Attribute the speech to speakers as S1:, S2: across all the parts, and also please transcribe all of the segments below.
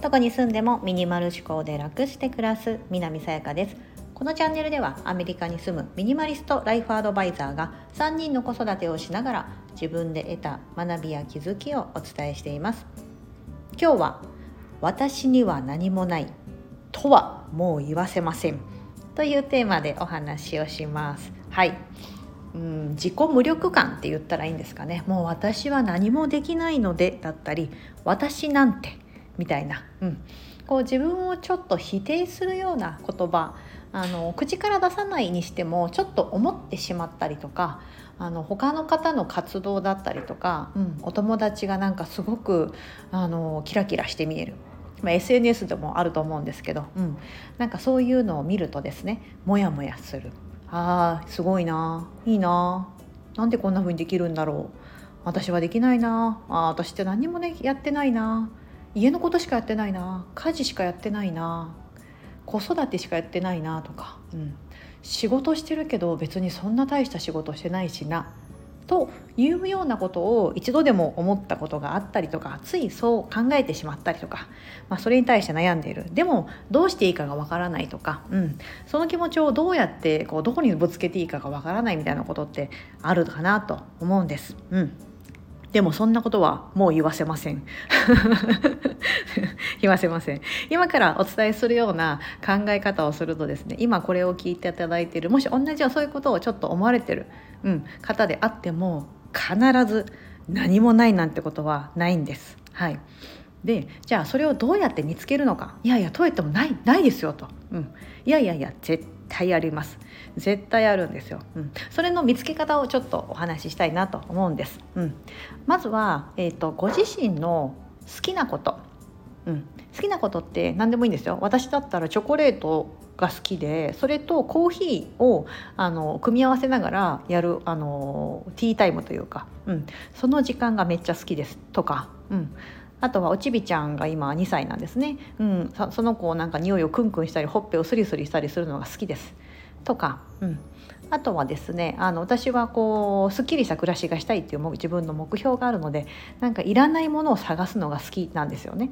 S1: どこに住んでもミニマル思考で楽して暮らす南さやかです。このチャンネルではアメリカに住むミニマリストライフアドバイザーが3人の子育てをしながら自分で得た学びや気づきをお伝えしています。今日は私には何もないとはもう言わせませんというテーマでお話をします。はい。うん自己無力感って言ったらいいんですかね。もう私は何もできないのでだったり私なんてみたいな、うん、こう自分をちょっと否定するような言葉あの口から出さないにしてもちょっと思ってしまったりとかあの他の方の活動だったりとか、うん、お友達がなんかすごくあのキラキラして見える。まあ、SNS でもあると思うんですけど、うん、なんかそういうのを見るとですねモヤモヤする。あーすごいな。いいな。なんでこんな風にできるんだろう。私はできないな。あ私って何もねやってないな。家のことしかやってないな。家事しかやってないな。子育てしかやってないなとか、うん、仕事してるけど別にそんな大した仕事してないしな。というようなことを一度でも思ったことがあったりとかついそう考えてしまったりとか、まあ、それに対して悩んでいる。でもどうしていいかがわからないとか、うん、その気持ちをどうやってこうどこにぶつけていいかがわからないみたいなことってあるかなと思うんです。うん。でもそんなことはもう言わせません。言わせません。今からお伝えするような考え方をするとですね今これを聞いていただいているもし同じようそういうことをちょっと思われてる、うん、方であっても必ず何もないなんてことはないんです。はい。でじゃあそれをどうやって見つけるのか。いやいやどうやってもないないですよと、うん、いやいやいや絶対あります。絶対あるんですよ、うん、それの見つけ方をちょっとお話ししたいなと思うんです、うん、まずは、えーと、ご自身の好きなこと、うん、好きなことって何でもいいんですよ。私だったらチョコレートが好きでそれとコーヒーをあの組み合わせながらやるあのティータイムというか、うん、その時間がめっちゃ好きです。とか、うん、あとはおちびちゃんが今2歳なんですね、うん、その子をなんか匂いをクンクンしたりほっぺをスリスリしたりするのが好きです。とか、うん、あとはですねあの私はこうすっきりした暮らしがしたいっていう自分の目標があるのでなんかいらないものを探すのが好きなんですよね。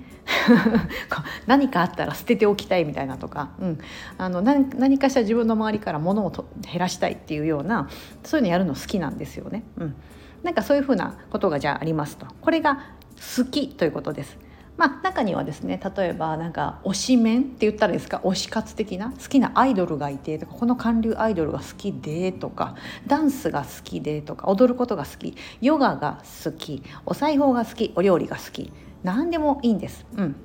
S1: 何かあったら捨てておきたいみたいなとか、うん、あの何何かしら自分の周りから物をと減らしたいっていうようなそういうのやるの好きなんですよね。うん、なんかそういうふうなことがじゃあありますと。これが好きということです。まあ、中にはですね例えばなんか推しメンって言ったらですか？推し活的な？好きなアイドルがいてとかこの韓流アイドルが好きでとかダンスが好きでとか踊ることが好きヨガが好きお裁縫が好きお料理が好き何でもいいんです。うん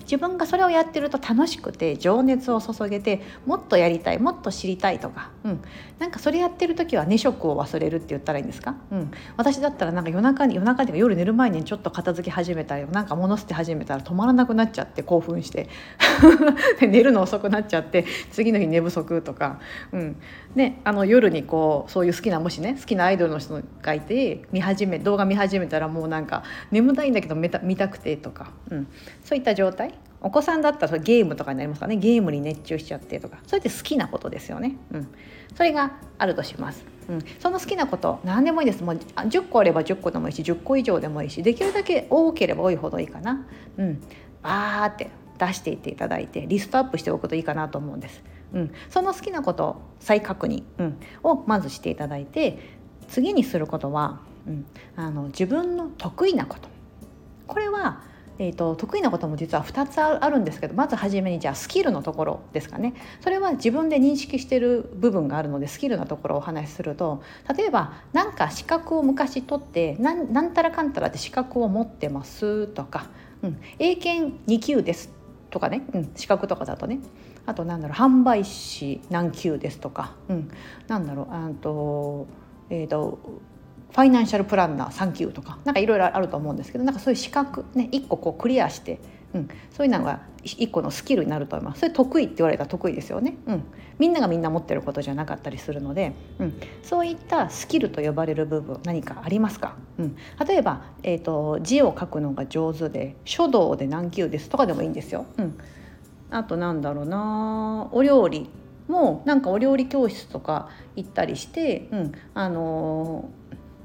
S1: 自分がそれをやってると楽しくて情熱を注げてもっとやりたいもっと知りたいとか、うん、なんかそれやってる時は寝食を忘れるって言ったらいいんですか、うん、私だったらなんか夜中に夜中で夜寝る前にちょっと片付け始めたりなんか物捨て始めたら止まらなくなっちゃって興奮して 寝るの遅くなっちゃって次の日寝不足とか、うん。ね、あの夜にこうそういう好きなもしね好きなアイドルの人がいて見始め動画見始めたらもうなんか眠たいんだけど見た見たくてとか、うん、そういった状態。お子さんだったらゲームとかになりますかね。ゲームに熱中しちゃってとか。それって好きなことですよね、うん、それがあるとします、うん、その好きなこと何でもいいです。もう10個あれば10個でもいいし10個以上でもいいしできるだけ多ければ多いほどいいかな、うん、バーって出していっていただいてリストアップしておくといいかなと思うんです、うん、その好きなこと再確認、うん、をまずしていただいて次にすることは、うん、あの自分の得意なこと。これはえーと、得意なことも実は2つあるんですけどまず初めにじゃあスキルのところですかね。それは自分で認識してる部分があるのでスキルのところをお話しすると例えば何か資格を昔取って何何たらかんたらって資格を持ってますとか、うん、英検2級ですとかね、うん、資格とかだとね。あとなんだろう販売士何級ですとか、うん、なんだろうあとえーとファイナンシャルプランナー3級とかなんかいろいろあると思うんですけどなんかそういう資格ね1個こうクリアして、うん、そういうのが1個のスキルになると思います。それ得意って言われたら得意ですよね、うん、みんながみんな持ってることじゃなかったりするので、うん、そういったスキルと呼ばれる部分何かありますか、うん、例えば、えーと、字を書くのが上手で書道で何級です？とかでもいいんですよ、うん、あとなんだろうなお料理もなんかお料理教室とか行ったりして、うん、あのー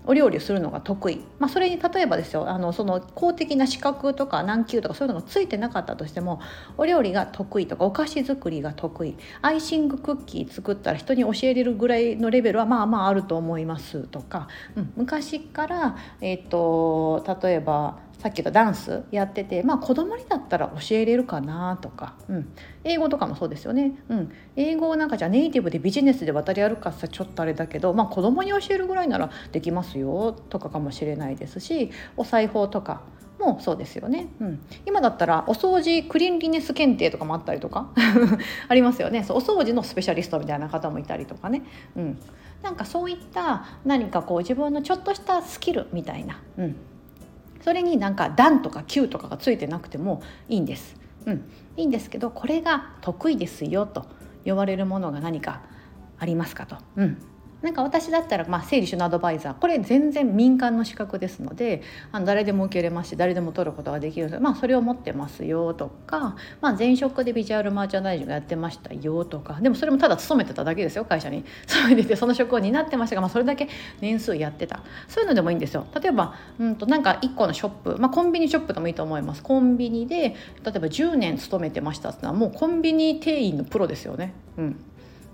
S1: お料理するのが得意、まあ、それに例えばですよあのその公的な資格とか難級とかそういうのがついてなかったとしてもお料理が得意とかお菓子作りが得意アイシングクッキー作ったら人に教えれるぐらいのレベルはまあまああると思いますとか、うん、昔から、えーと例えばさっき言ったダンスやっててまあ子供にだったら教えれるかなとか、うん、英語とかもそうですよね、うん、英語なんかじゃネイティブでビジネスで渡り歩くかさちょっとあれだけど、まあ、子供に教えるぐらいならできますよとかかもしれないですしお裁縫とかもそうですよね、うん、今だったらお掃除クリーンリネス検定とかもあったりとか。ありますよね。そうお掃除のスペシャリストみたいな方もいたりとかね、うん、なんかそういった何かこう自分のちょっとしたスキルみたいな、うん、それになんか段とか級とかがついてなくてもいいんです。うん、いいんですけどこれが得意ですよと呼ばれるものが何かありますかと。うんなんか私だったら、まあ、整理収納アドバイザーこれ全然民間の資格ですのであの誰でも受けれますし誰でも取ることができる。ので、まあ、それを持ってますよとか、まあ、前職でビジュアルマーチャンダイジングやってましたよとかでもそれもただ勤めてただけですよ会社に。それでその職を担ってましたが、まあ、それだけ年数やってた。そういうのでもいいんですよ。例えばうんとなんか1個のショップ、まあ、コンビニショップでもいいと思います。コンビニで例えば10年勤めてましたってのはもうコンビニ店員のプロですよね。うん。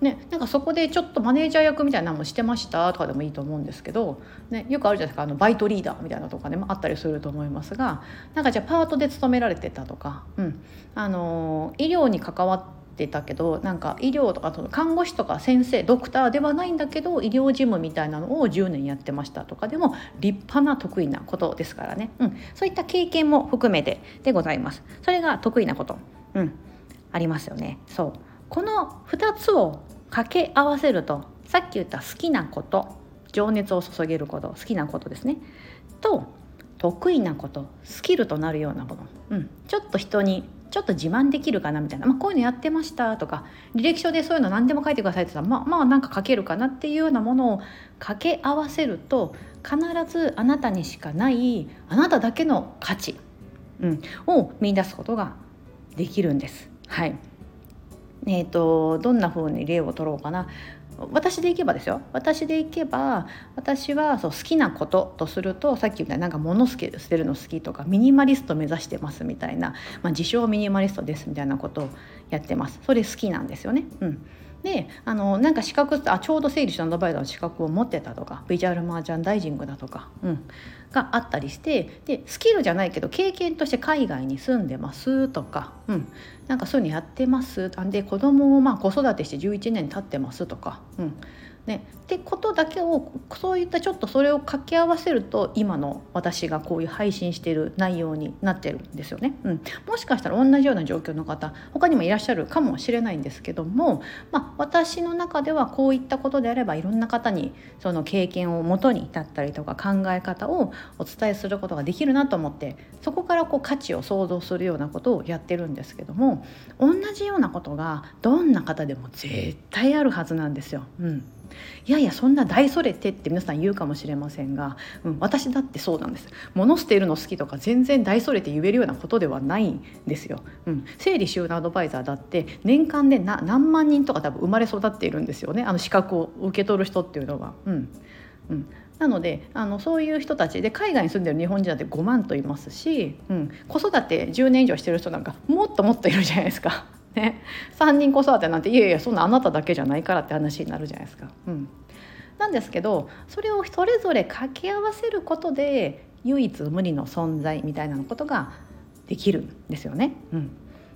S1: ね、なんかそこでちょっとマネージャー役みたいなのもしてましたとかでもいいと思うんですけど、ね、よくあるじゃないですかあのバイトリーダーみたいなとかでもあったりすると思いますがなんかじゃあパートで勤められてたとか、うん、あの医療に関わってたけどなんか医療とかその看護師とか先生ドクターではないんだけど医療事務みたいなのを10年やってましたとかでも立派な得意なことですからね、うん、そういった経験も含めてでございます。それが得意なこと、うん、ありますよね。そう。この2つを掛け合わせるとさっき言った好きなこと情熱を注げること好きなことですね。と得意なことスキルとなるようなもの、うん、ちょっと人にちょっと自慢できるかなみたいな、まあ、こういうのやってましたとか履歴書でそういうの何でも書いてくださいって言ったらまあまあなんか書けるかなっていうようなものを掛け合わせると必ずあなたにしかないあなただけの価値、うん、を見出すことができるんです。はい。えーと、どんな風に例を取ろうかな。私でいけばですよ。私でいけば私はそう好きなこととするとさっき言ったなんか物捨てるの好きとかミニマリスト目指してますみたいな、まあ、自称ミニマリストですみたいなことをやってます。それ好きなんですよね。うん。であのなんか資格あちょうど整理収納アドバイザーの資格を持ってたとかビジュアルマージャンダイジングだとか、うん、があったりしてでスキルじゃないけど経験として海外に住んでますとか、うん、なんかそういうのやってます。で子供をまあ子育てして11年経ってますとか、うん、ね、ってことだけをそういったちょっとそれを掛け合わせると今の私がこういう配信してる内容になってるんですよね。うん、もしかしたら同じような状況の方他にもいらっしゃるかもしれないんですけども、まあ、私の中ではこういったことであればいろんな方にその経験をもとに至ったりとか考え方をお伝えすることができるなと思ってそこからこう価値を想像するようなことをやってるんですけども同じようなことがどんな方でも絶対あるはずなんですよ。うん。いやいやそんな大それてって皆さん言うかもしれませんが、うん、私だってそうなんです。物捨てるの好きとか全然大それて言えるようなことではないんですよ、うん、整理収納アドバイザーだって年間で何万人とか多分生まれ育っているんですよね。あの資格を受け取る人っていうのは。うん。うん、なのであのそういう人たちで海外に住んでる日本人だって5万といますし、うん、子育て10年以上してる人なんかもっともっといるじゃないですか。ね、3人子育てなんていやいやそんなあなただけじゃないからって話になるじゃないですか。うん、なんですけどそれをそれぞれ掛け合わせることで唯一無二の存在みたいなことができるんですよね。うん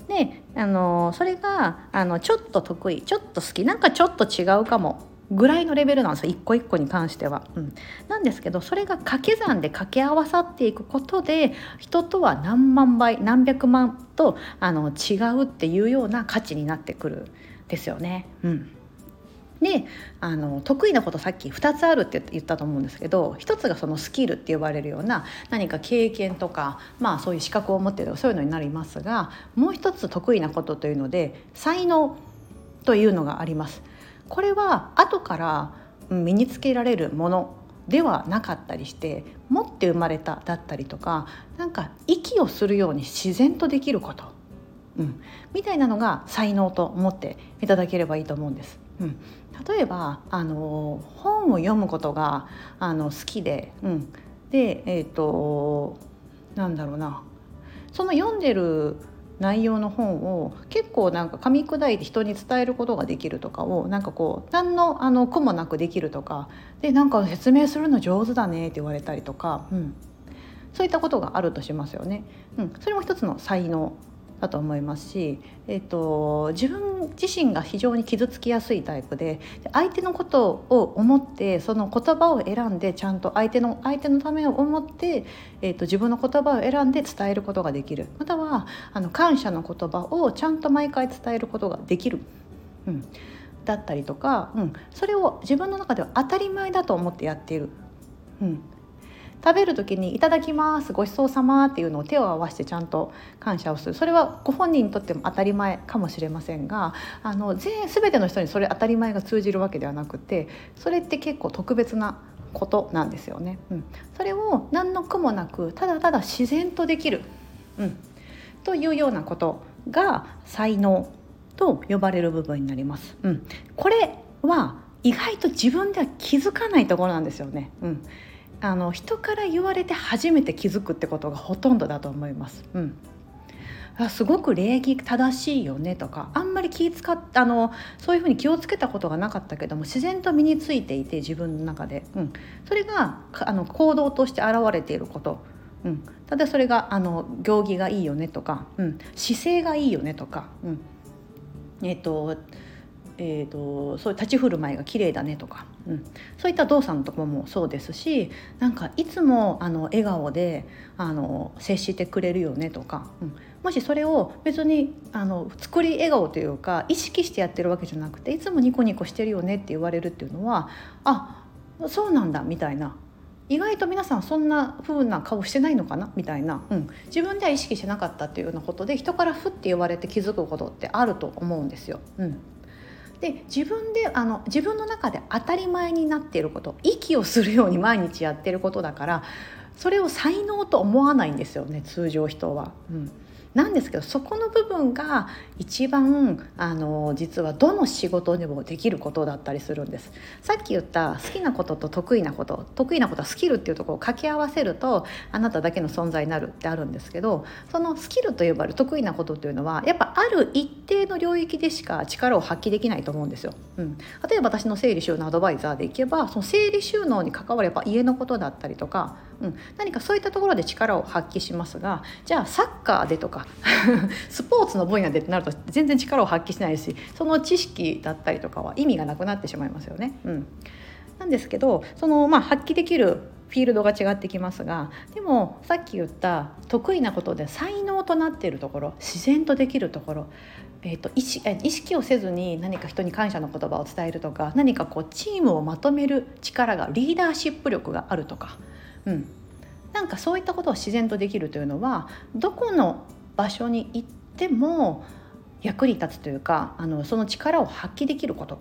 S1: であのそれがあのちょっと得意ちょっと好きなんかちょっと違うかもぐらいのレベルなんですよ一個一個に関しては。うん、なんですけどそれが掛け算で掛け合わさっていくことで人とは何万倍何百万とあの違うっていうような価値になってくるですよね。うんであの得意なことさっき2つあるって言ったと思うんですけど1つがそのスキルって呼ばれるような何か経験とか、まあ、そういう資格を持ってるそういうのになりますがもう一つ得意なことというので才能というのがあります。これは後から身につけられるものではなかったりして持って生まれただったりとかなんか息をするように自然とできること、うん、みたいなのが才能と思っていただければいいと思うんです。うん、例えばあの本を読むことがあの好きで、うん、でえっ、ー、となんだろうな。その読んでる内容の本を結構なんか噛み砕いて人に伝えることができるとかをなんかこう何のあの苦もなくできるとかでなんか説明するの上手だねって言われたりとか、うん、そういったことがあるとしますよね。うん、それも一つの才能。だと思いますし、えーと、自分自身が非常に傷つきやすいタイプで相手のことを思ってその言葉を選んでちゃんと相手の相手のためを思って、えーと、自分の言葉を選んで伝えることができる。またはあの感謝の言葉をちゃんと毎回伝えることができる。うん。だったりとか、うん、それを自分の中では当たり前だと思ってやっている、うん、食べる時に「いただきますごちそうさま」っていうのを手を合わせてちゃんと感謝をするそれはご本人にとっても当たり前かもしれませんがあの全全ての人にそれ当たり前が通じるわけではなくてそれって結構特別なことなんですよね。うん、それを何の苦もなくただただ自然とできる、うん、というようなことが才能と呼ばれる部分になります。うん、これは意外と自分では気づかないところなんですよね。うんあの人から言われて初めて気づくってことがほとんどだと思います。うん。すごく礼儀正しいよねとかあんまり気使っあのそういうふうに気をつけたことがなかったけども自然と身についていて自分の中で、うん、それがあの行動として現れていること、うん、ただそれがあの行儀がいいよねとか、うん、姿勢がいいよねとか、うん、えっ、とえーと、そういう立ち振る舞いが綺麗だねとか、うん、そういった動作のところもそうですしなんかいつもあの笑顔であの接してくれるよねとか、うん、もしそれを別にあの作り笑顔というか意識してやってるわけじゃなくていつもニコニコしてるよねって言われるっていうのはあそうなんだみたいな。意外と皆さんそんな風な顔してないのかな？みたいな、うん、自分では意識してなかったっていうようなことで人からふって言われて気づくことってあると思うんですよ。うん。で自分であの自分の中で当たり前になっていること息をするように毎日やってることだからそれを才能と思わないんですよね通常人は。うんなんですけどそこの部分が一番あの実はどの仕事にもできることだったりするんです。さっき言った好きなことと得意なこと得意なことはスキルっていうところを掛け合わせるとあなただけの存在になるってあるんですけどそのスキルと呼ばれる得意なことというのはやっぱある一定の領域でしか力を発揮できないと思うんですよ、うん、例えば私の整理収納アドバイザーでいけばその整理収納に関われば家のことだったりとかうん、何かそういったところで力を発揮しますがじゃあサッカーでとか スポーツの分野でってなると全然力を発揮しないしその知識だったりとかは意味がなくなってしまいますよね。うん、なんですけどその、まあ、発揮できるフィールドが違ってきますがでもさっき言った得意なことで才能となっているところ自然とできるところ、えーと、意識意識をせずに何か人に感謝の言葉を伝えるとか何かこうチームをまとめる力がリーダーシップ力があるとかうん、なんかそういったことを自然とできるというのはどこの場所に行っても役に立つというかあのその力を発揮できること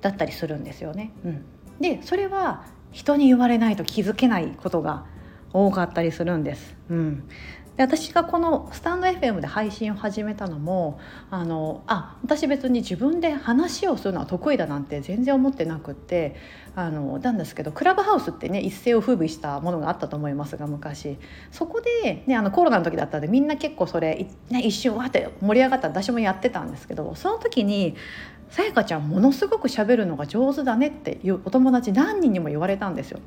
S1: だったりするんですよね。うん、でそれは人に言われないと気づけないことが多かったりするんです。うん、で私がこのスタンド FM で配信を始めたのもあのあ私別に自分で話をするのは得意だなんて全然思ってなくってあのなんですけどクラブハウスってね一世を風靡したものがあったと思いますが昔。そこで、ね、あのコロナの時だったんでみんな結構それ、ね、一瞬わって盛り上がった私もやってたんですけどその時に「さやかちゃんものすごくしゃべるのが上手だね」っていうお友達何人にも言われたんですよ。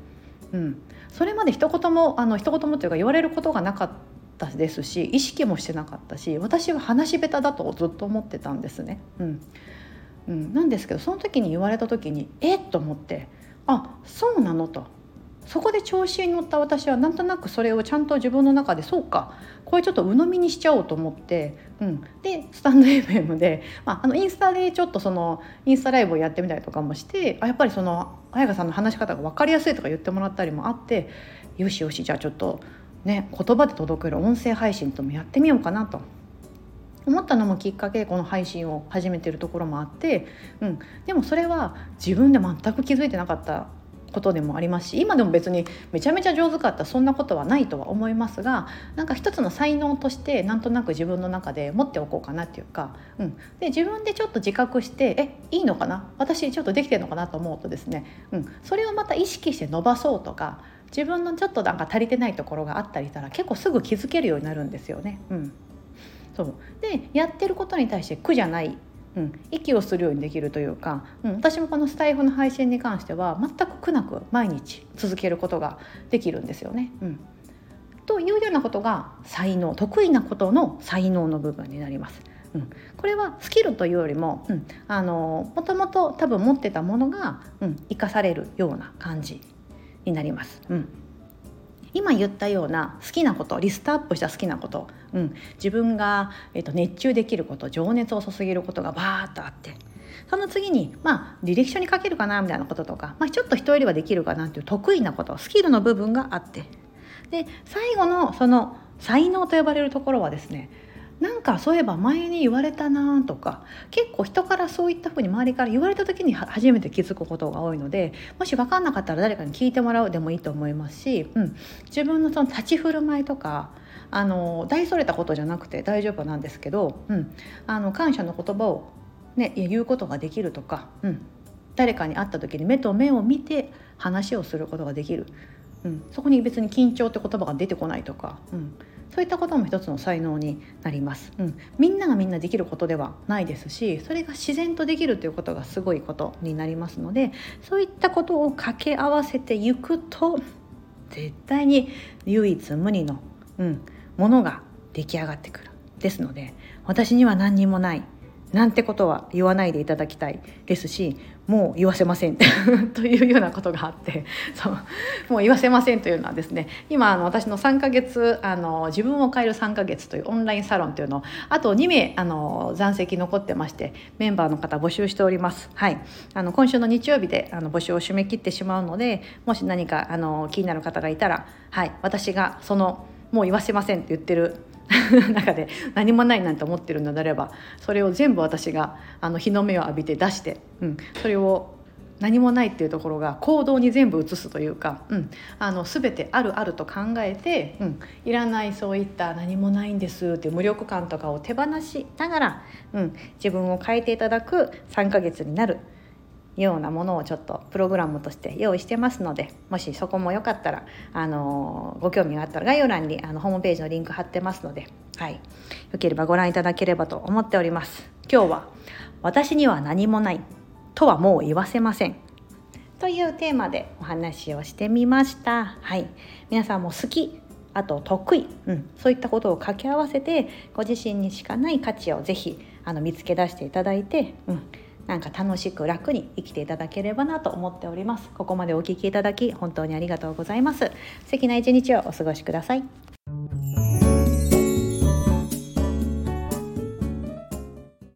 S1: うん、それまで一言もあの一言もというか言われることがなかっですし意識もしてなかったし私は話し下手だとずっと思ってたんですね。うん。うん、なんですけどその時に言われた時にえっと思ってあそうなのと。そこで調子に乗った私はなんとなくそれをちゃんと自分の中でそうかこれちょっと鵜呑みにしちゃおうと思って、うん、でスタンド FM で、まあ、あのインスタでちょっとそのインスタライブをやってみたりとかもしてあやっぱりその彩香さんの話し方が分かりやすいとか言ってもらったりもあってよしよしじゃあちょっとね言葉で届ける音声配信ともやってみようかなと。思ったのもきっかけでこの配信を始めてるところもあって、うん、でもそれは自分で全く気づいてなかったことでもありますし今でも別にめちゃめちゃ上手かったそんなことはないとは思いますがなんか一つの才能としてなんとなく自分の中で持っておこうかなっていうか、うん、で自分でちょっと自覚してえいいのかな？私ちょっとできてるのかなと思うとですね、うん、それをまた意識して伸ばそうとか自分のちょっとなんか足りてないところがあったりしたら結構すぐ気づけるようになるんですよね。うん、そう。でやってることに対して苦じゃない。うん、息をするようにできるというか、うん、私もこのスタイフの配信に関しては全く苦なく毎日続けることができるんですよね。うん、というようなことが才能得意なことの才能の部分になります。うん、これはスキルというよりも、うん、あのもともと多分持ってたものが、うん、生かされるような感じ。になります。うん。今言ったような好きなことリストアップした好きなこと、うん、自分が、えーと、熱中できること情熱を注げることがバーッとあって。その次にまあ履歴書に書けるかなみたいなこととか、まあ、ちょっと人よりはできるかなっていう得意なことスキルの部分があって。で最後のその才能と呼ばれるところはですねなんかそういえば前に言われたなとか結構人からそういったふうに周りから言われた時に初めて気づくことが多いのでもし分かんなかったら誰かに聞いてもらうでもいいと思いますし、うん、自分のその立ち振る舞いとかあの大それたことじゃなくて大丈夫なんですけど、うん、あの感謝の言葉を、ね、言うことができるとか、うん、誰かに会った時に目と目を見て話をすることができる、うん、そこに別に緊張って言葉が出てこないとか、うん、そういったことも一つの才能になります、うん、みんながみんなできることではないですしそれが自然とできるということがすごいことになりますのでそういったことを掛け合わせていくと絶対に唯一無二の、うん、ものが出来上がってくる。ですので私には何にもないなんてことは言わないでいただきたいですしもう言わせません。というようなことがあってそう。もう言わせませんというのはですね今あの私の3ヶ月あの自分を変える3ヶ月というオンラインサロンというのをあと2名あの残席残ってましてメンバーの方募集しております。はい、あの今週の日曜日であの募集を締め切ってしまうのでもし何かあの気になる方がいたら、はい、私がそのもう言わせませんって言ってる 中で何もないなんて思ってるのであればそれを全部私があの日の目を浴びて出して、うん、それを何もないっていうところが行動に全部移すというか、うん、あの全てあるあると考えて、うん、いらないそういった何もないんですっていう無力感とかを手放しながら、うん、自分を変えていただく3ヶ月になる。ようなものをちょっとプログラムとして用意してますのでもしそこもよかったらあのご興味があったら概要欄にあのホームページのリンク貼ってますので、はい、よければご覧いただければと思っております。今日は私には何もないとはもう言わせません。というテーマでお話をしてみました。はい、皆さんも好きあと得意、うん、そういったことを掛け合わせてご自身にしかない価値をぜひあの見つけ出していただいて、うん。なんか楽しく楽に生きていただければなと思っております。ここまでお聞きいただき本当にありがとうございます。素敵な一日をお過ごしください。